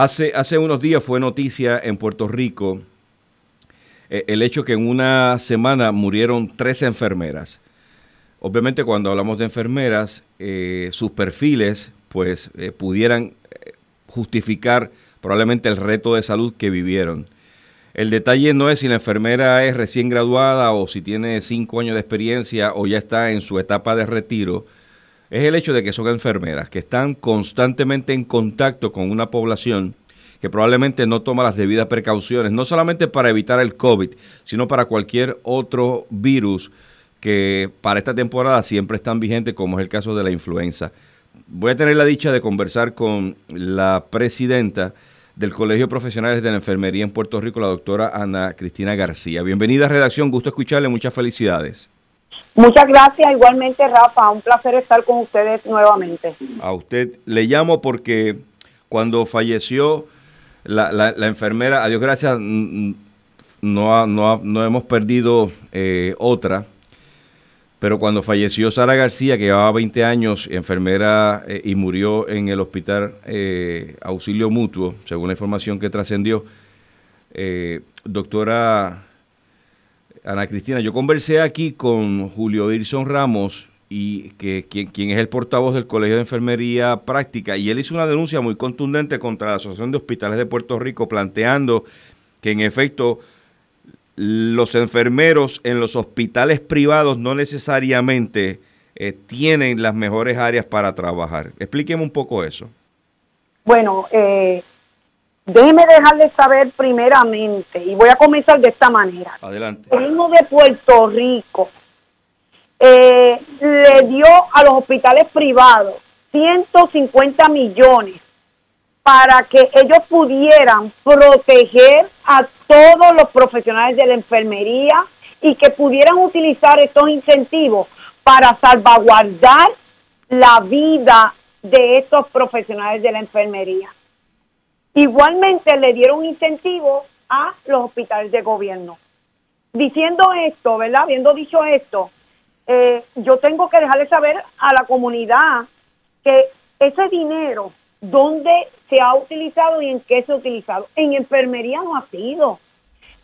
Hace, hace unos días fue noticia en Puerto Rico eh, el hecho que en una semana murieron tres enfermeras. Obviamente cuando hablamos de enfermeras, eh, sus perfiles pues eh, pudieran justificar probablemente el reto de salud que vivieron. El detalle no es si la enfermera es recién graduada o si tiene cinco años de experiencia o ya está en su etapa de retiro es el hecho de que son enfermeras, que están constantemente en contacto con una población que probablemente no toma las debidas precauciones, no solamente para evitar el COVID, sino para cualquier otro virus que para esta temporada siempre están vigentes, como es el caso de la influenza. Voy a tener la dicha de conversar con la presidenta del Colegio Profesionales de la Enfermería en Puerto Rico, la doctora Ana Cristina García. Bienvenida a Redacción, gusto escucharle, muchas felicidades. Muchas gracias, igualmente Rafa, un placer estar con ustedes nuevamente. A usted le llamo porque cuando falleció la, la, enfermera, a Dios gracias, no, no, no hemos perdido eh, otra, pero cuando falleció Sara García, que llevaba 20 años, enfermera eh, y murió en el hospital eh, Auxilio Mutuo, según la información que trascendió, doctora Ana Cristina, yo conversé aquí con Julio Dirson Ramos, y que quien, es el portavoz del Colegio de Enfermería Práctica, y él hizo una denuncia muy contundente contra la Asociación de Hospitales de Puerto Rico, planteando que en efecto los enfermeros en los hospitales privados no necesariamente eh, tienen las mejores áreas para trabajar. Explíqueme un poco eso. Bueno, eh, Déjeme dejarles saber primeramente, y voy a comenzar de esta manera. Adelante. El gobierno de Puerto Rico eh, le dio a los hospitales privados 150 millones para que ellos pudieran proteger a todos los profesionales de la enfermería y que pudieran utilizar estos incentivos para salvaguardar la vida de estos profesionales de la enfermería. Igualmente le dieron incentivo a los hospitales de gobierno. Diciendo esto, ¿verdad? Habiendo dicho esto, eh, yo tengo que dejarle saber a la comunidad que ese dinero, ¿dónde se ha utilizado y en qué se ha utilizado? En enfermería no ha sido,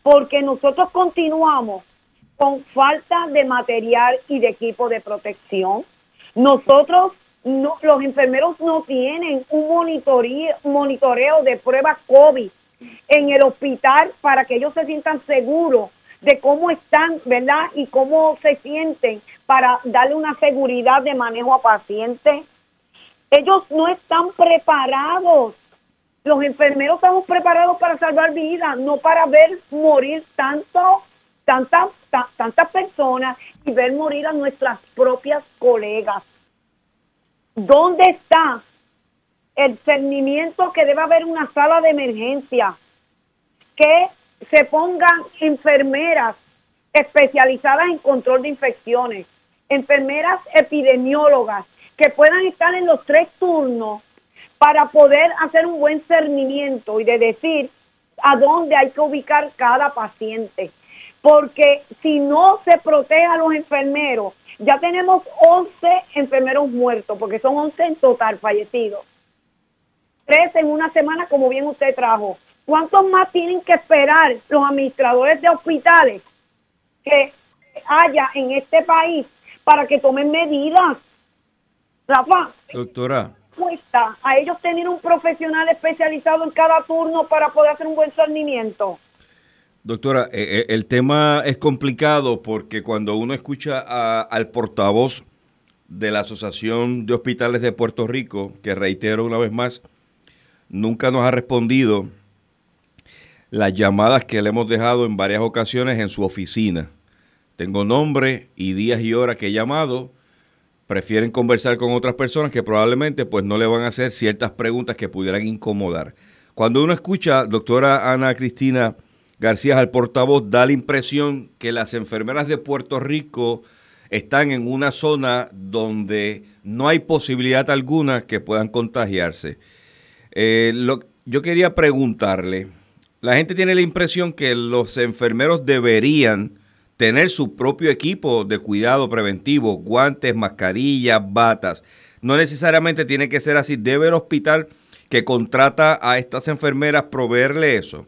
porque nosotros continuamos con falta de material y de equipo de protección. Nosotros no, los enfermeros no tienen un monitoreo, monitoreo de pruebas COVID en el hospital para que ellos se sientan seguros de cómo están, ¿verdad? Y cómo se sienten para darle una seguridad de manejo a pacientes. Ellos no están preparados. Los enfermeros estamos preparados para salvar vidas, no para ver morir tanto, tantas, tantas personas y ver morir a nuestras propias colegas. ¿Dónde está el cernimiento que debe haber una sala de emergencia? Que se pongan enfermeras especializadas en control de infecciones, enfermeras epidemiólogas, que puedan estar en los tres turnos para poder hacer un buen cernimiento y de decir a dónde hay que ubicar cada paciente. Porque si no se protege a los enfermeros, ya tenemos 11 enfermeros muertos, porque son 11 en total fallecidos. Tres en una semana, como bien usted trajo. ¿Cuántos más tienen que esperar los administradores de hospitales que haya en este país para que tomen medidas? Rafa. Doctora. Cuesta a ellos tener un profesional especializado en cada turno para poder hacer un buen cernimiento. Doctora, eh, eh, el tema es complicado porque cuando uno escucha al portavoz de la Asociación de Hospitales de Puerto Rico, que reitero una vez más, nunca nos ha respondido las llamadas que le hemos dejado en varias ocasiones en su oficina. Tengo nombre y días y horas que he llamado. Prefieren conversar con otras personas que probablemente pues no le van a hacer ciertas preguntas que pudieran incomodar. Cuando uno escucha, doctora Ana Cristina, García, al portavoz, da la impresión que las enfermeras de Puerto Rico están en una zona donde no hay posibilidad alguna que puedan contagiarse. Eh, yo quería preguntarle, la gente tiene la impresión que los enfermeros deberían tener su propio equipo de cuidado preventivo, guantes, mascarillas, batas. No necesariamente tiene que ser así. Debe el hospital que contrata a estas enfermeras proveerle eso?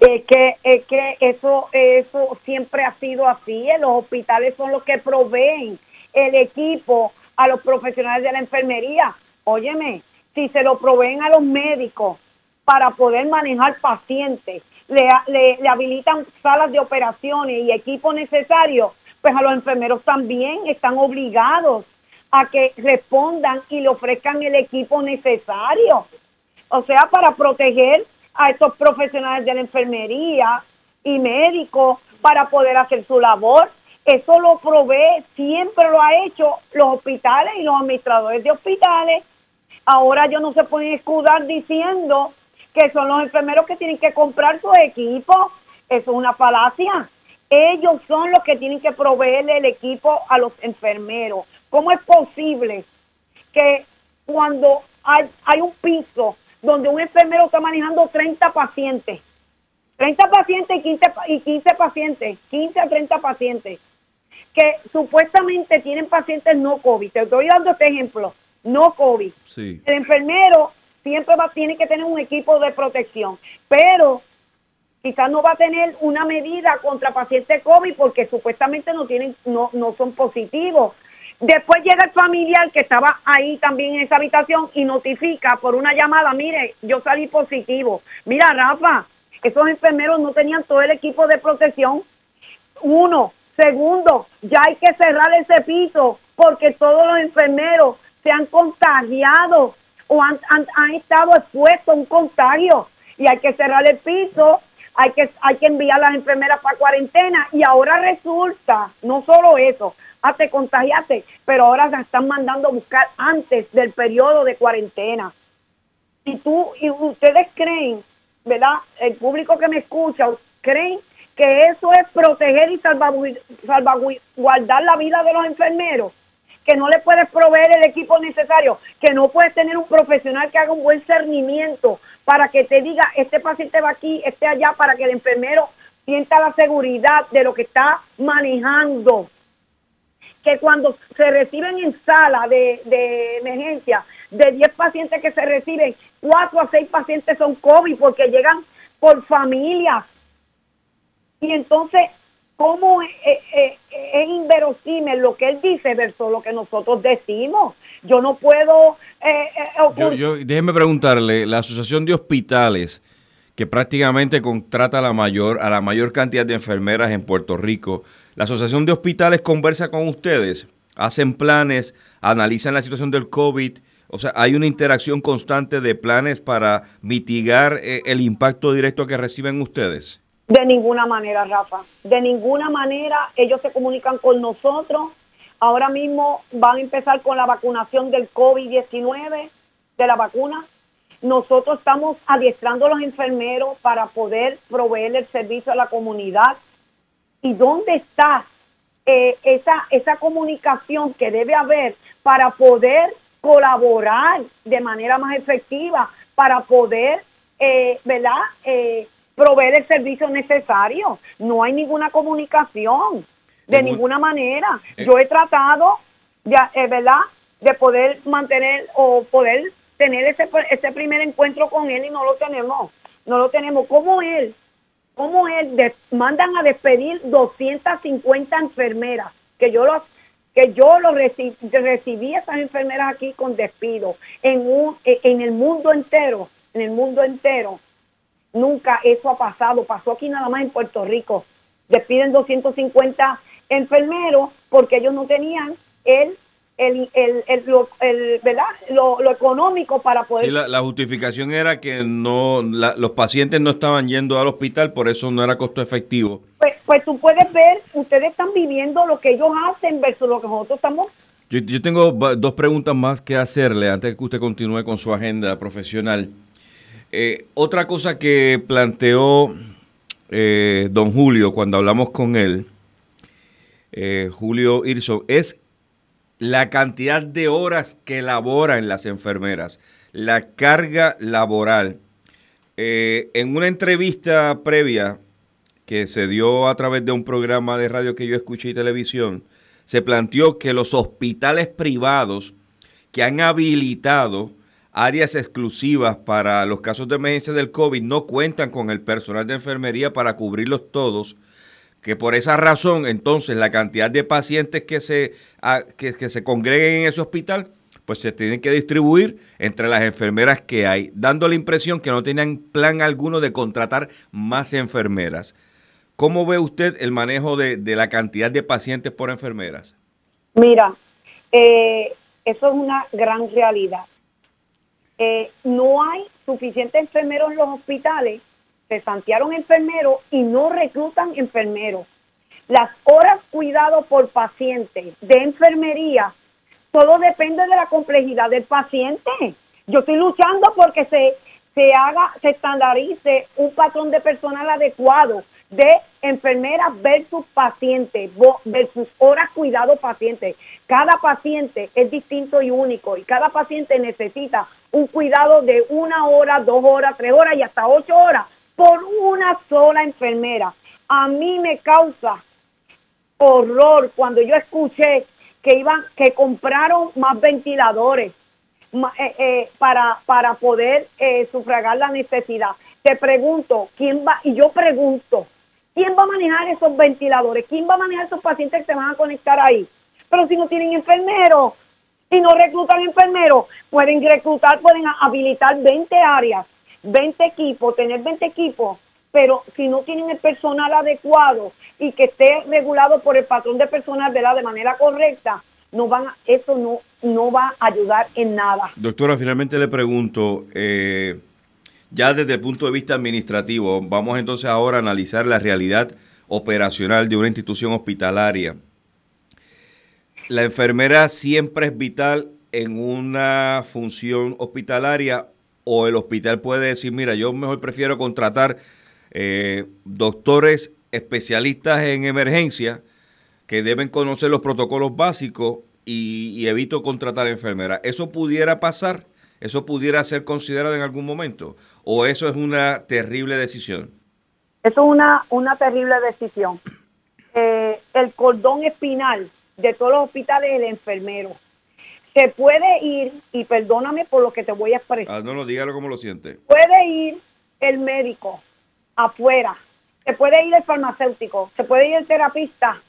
Es que, es que eso, eso siempre ha sido así. Los hospitales son los que proveen el equipo a los profesionales de la enfermería. Óyeme, si se lo proveen a los médicos para poder manejar pacientes, le, le, habilitan salas de operaciones y equipo necesario, pues a los enfermeros también están obligados a que respondan y le ofrezcan el equipo necesario. O sea, para proteger a estos profesionales de la enfermería y médicos para poder hacer su labor. Eso lo provee, siempre lo ha hecho los hospitales y los administradores de hospitales. Ahora ellos no se pueden escudar diciendo que son los enfermeros que tienen que comprar su equipo. Eso es una falacia. Ellos son los que tienen que proveerle el equipo a los enfermeros. ¿Cómo es posible que cuando hay, hay un piso donde un enfermero está manejando 30 pacientes, 30 pacientes y 15, y 15 pacientes, 15 a 30 pacientes, que supuestamente tienen pacientes no COVID. Te estoy dando este ejemplo, no COVID. El enfermero siempre va, tiene que tener un equipo de protección, pero quizás no va a tener una medida contra pacientes COVID porque supuestamente no tienen, no, no son positivos. Después llega el familiar que estaba ahí también en esa habitación y notifica por una llamada, mire, yo salí positivo. Mira, Rafa, esos enfermeros no tenían todo el equipo de protección. Uno. Segundo, ya hay que cerrar ese piso porque todos los enfermeros se han contagiado o han, estado expuestos a un contagio y hay que cerrar el piso, hay que, hay que enviar a las enfermeras para cuarentena y ahora resulta, no solo eso, ah, te contagiaste, pero ahora se están mandando a buscar antes del periodo de cuarentena. Y tú, y ustedes creen, ¿verdad? El público que me escucha, creen que eso es proteger y salvaguardar la vida de los enfermeros, que no le puedes proveer el equipo necesario, que no puedes tener un profesional que haga un buen cernimiento para que te diga, este paciente va aquí, este allá, para que el enfermero sienta la seguridad de lo que está manejando que cuando se reciben en sala de, emergencia, de 10 pacientes que se reciben, 4 a 6 pacientes son COVID porque llegan por familias. Y entonces, ¿cómo es, es, inverosímil lo que él dice versus lo que nosotros decimos? Yo no puedo... Eh, eh, yo, déjeme preguntarle, la Asociación de Hospitales, que prácticamente contrata la mayor, a la mayor cantidad de enfermeras en Puerto Rico, la Asociación de Hospitales conversa con ustedes, hacen planes, analizan la situación del COVID. O sea, hay una interacción constante de planes para mitigar eh, el impacto directo que reciben ustedes. De ninguna manera, Rafa. De ninguna manera ellos se comunican con nosotros. Ahora mismo van a empezar con la vacunación del COVID-19, de la vacuna. Nosotros estamos adiestrando a los enfermeros para poder proveer el servicio a la comunidad y dónde está eh, esa, esa comunicación que debe haber para poder colaborar de manera más efectiva, para poder, eh, ¿verdad?, eh, proveer el servicio necesario. No hay ninguna comunicación, de ninguna manera. Yo he tratado, de, ¿verdad?, de poder mantener o poder tener ese, ese primer encuentro con él y no lo tenemos. No lo tenemos. como él cómo él mandan a despedir 250 enfermeras, que yo los que yo lo recibí, recibí esas enfermeras aquí con despido en un en el mundo entero, en el mundo entero. Nunca eso ha pasado, pasó aquí nada más en Puerto Rico. Despiden 250 enfermeros porque ellos no tenían el el, el, el, lo, ¿verdad? Lo, económico para poder... Sí, la, justificación era que no los pacientes no estaban yendo al hospital, por eso no era costo efectivo. Pues, pues tú puedes ver, ustedes están viviendo lo que ellos hacen versus lo que nosotros estamos... Yo, yo tengo dos preguntas más que hacerle antes de que usted continúe con su agenda profesional. Eh, otra cosa que planteó eh, don Julio cuando hablamos con él, eh, Julio Irso, es la cantidad de horas que laboran las enfermeras, la carga laboral. En una entrevista previa que se dio a través de un programa de radio que yo escuché y televisión, se planteó que los hospitales privados que han habilitado áreas exclusivas para los casos de emergencia del COVID no cuentan con el personal de enfermería para cubrirlos todos, que por esa razón entonces la cantidad de pacientes que se, que, se congreguen en ese hospital pues se tienen que distribuir entre las enfermeras que hay, dando la impresión que no tenían plan alguno de contratar más enfermeras. ¿Cómo ve usted el manejo de, la cantidad de pacientes por enfermeras? Mira, eh, eso es una gran realidad. Eh, no hay suficientes enfermeros en los hospitales, se santearon enfermeros y no reclutan enfermeros. Las horas cuidado por paciente de enfermería, todo depende de la complejidad del paciente. Yo estoy luchando porque se, se haga, se estandarice un patrón de personal adecuado de enfermeras versus pacientes, versus horas cuidado paciente. Cada paciente es distinto y único y cada paciente necesita un cuidado de una hora, dos horas, tres horas y hasta ocho horas por una sola enfermera. A mí me causa horror cuando yo escuché que iban, que compraron más ventiladores eh, eh, para, para poder eh, sufragar la necesidad. Te pregunto, ¿quién va? Y yo pregunto, ¿quién va a manejar esos ventiladores? ¿Quién va a manejar esos pacientes que se van a conectar ahí? Pero si no tienen enfermeros, y no reclutan enfermeros, pueden reclutar, pueden habilitar 20 áreas, 20 equipos, tener 20 equipos, pero si no tienen el personal adecuado y que esté regulado por el patrón de personal de manera correcta, no van eso no, no va a ayudar en nada. Doctora, finalmente le pregunto, eh, ya desde el punto de vista administrativo, vamos entonces ahora a analizar la realidad operacional de una institución hospitalaria la enfermera siempre es vital en una función hospitalaria o el hospital puede decir, mira, yo mejor prefiero contratar eh, doctores especialistas en emergencia que deben conocer los protocolos básicos y, evito contratar enfermera. ¿Eso pudiera pasar? ¿Eso pudiera ser considerado en algún momento? ¿O eso es una terrible decisión? Eso es una, una terrible decisión. Eh, el cordón espinal de todos los hospitales el enfermero. Se puede ir, y perdóname por lo que te voy a expresar. Ah, no, no, dígalo como lo siente. Puede ir el médico afuera, se puede ir el farmacéutico, se puede ir el terapista,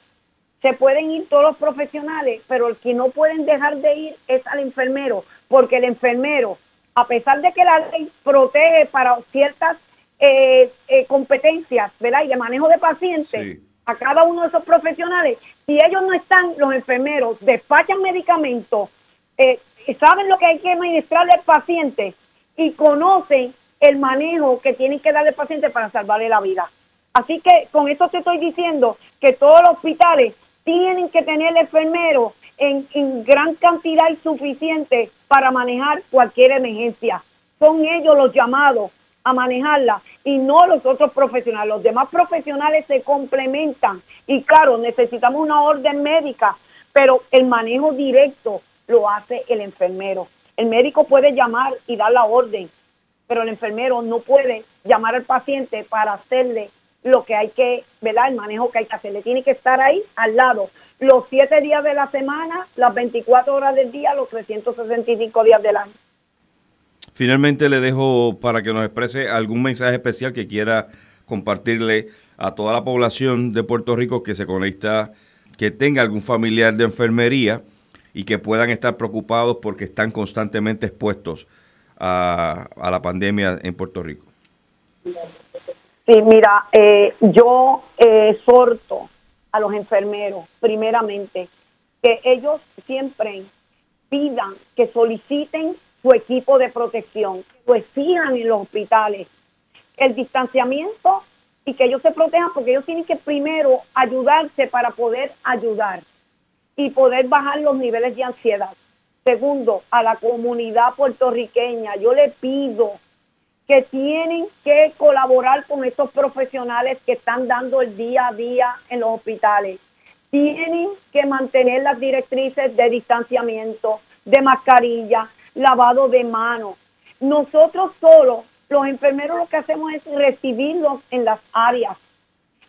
se pueden ir todos los profesionales, pero el que no pueden dejar de ir es al enfermero, porque el enfermero, a pesar de que la ley protege para ciertas eh, eh, competencias, ¿verdad? Y de manejo de pacientes, a cada uno de esos profesionales, si ellos no están, los enfermeros despachan medicamentos, eh, saben lo que hay que administrarle al paciente y conocen el manejo que tienen que darle al paciente para salvarle la vida. Así que con esto te estoy diciendo que todos los hospitales tienen que tener enfermeros en, gran cantidad y suficiente para manejar cualquier emergencia. Son ellos los llamados a manejarla y no los otros profesionales. Los demás profesionales se complementan y claro, necesitamos una orden médica, pero el manejo directo lo hace el enfermero. El médico puede llamar y dar la orden, pero el enfermero no puede llamar al paciente para hacerle lo que hay que, ¿verdad? El manejo que hay que hacerle. Tiene que estar ahí al lado los siete días de la semana, las 24 horas del día, los 365 días del año. Finalmente le dejo para que nos exprese algún mensaje especial que quiera compartirle a toda la población de Puerto Rico que se conecta, que tenga algún familiar de enfermería y que puedan estar preocupados porque están constantemente expuestos a, la pandemia en Puerto Rico. Sí, mira, eh, yo eh, exhorto a los enfermeros, primeramente, que ellos siempre pidan, que soliciten su equipo de protección, pues sigan en los hospitales. El distanciamiento y que ellos se protejan porque ellos tienen que primero ayudarse para poder ayudar y poder bajar los niveles de ansiedad. Segundo, a la comunidad puertorriqueña, yo le pido que tienen que colaborar con estos profesionales que están dando el día a día en los hospitales. Tienen que mantener las directrices de distanciamiento, de mascarilla, lavado de manos. Nosotros solo, los enfermeros lo que hacemos es recibirlos en las áreas,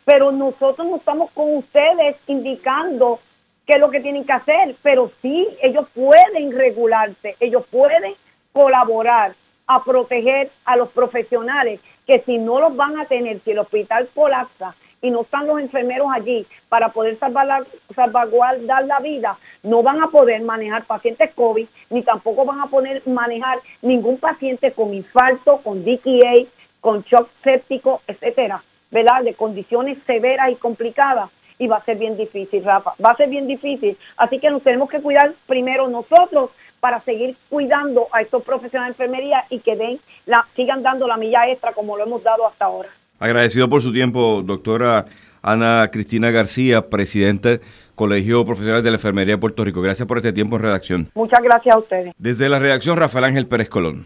pero nosotros no estamos con ustedes indicando qué es lo que tienen que hacer, pero sí, ellos pueden regularse, ellos pueden colaborar a proteger a los profesionales que si no los van a tener, si el hospital colapsa y no están los enfermeros allí para poder salvar la, salvaguardar la vida, no van a poder manejar pacientes COVID, ni tampoco van a poder manejar ningún paciente con infarto, con DKA, con shock séptico, etcétera, ¿verdad? De condiciones severas y complicadas. Y va a ser bien difícil, Rafa. Va a ser bien difícil. Así que nos tenemos que cuidar primero nosotros para seguir cuidando a estos profesionales de enfermería y que den la, sigan dando la milla extra como lo hemos dado hasta ahora. Agradecido por su tiempo, doctora Ana Cristina García, presidente Colegio Profesional de la Enfermería de Puerto Rico. Gracias por este tiempo en redacción. Muchas gracias a ustedes. Desde la redacción, Rafael Ángel Pérez Colón.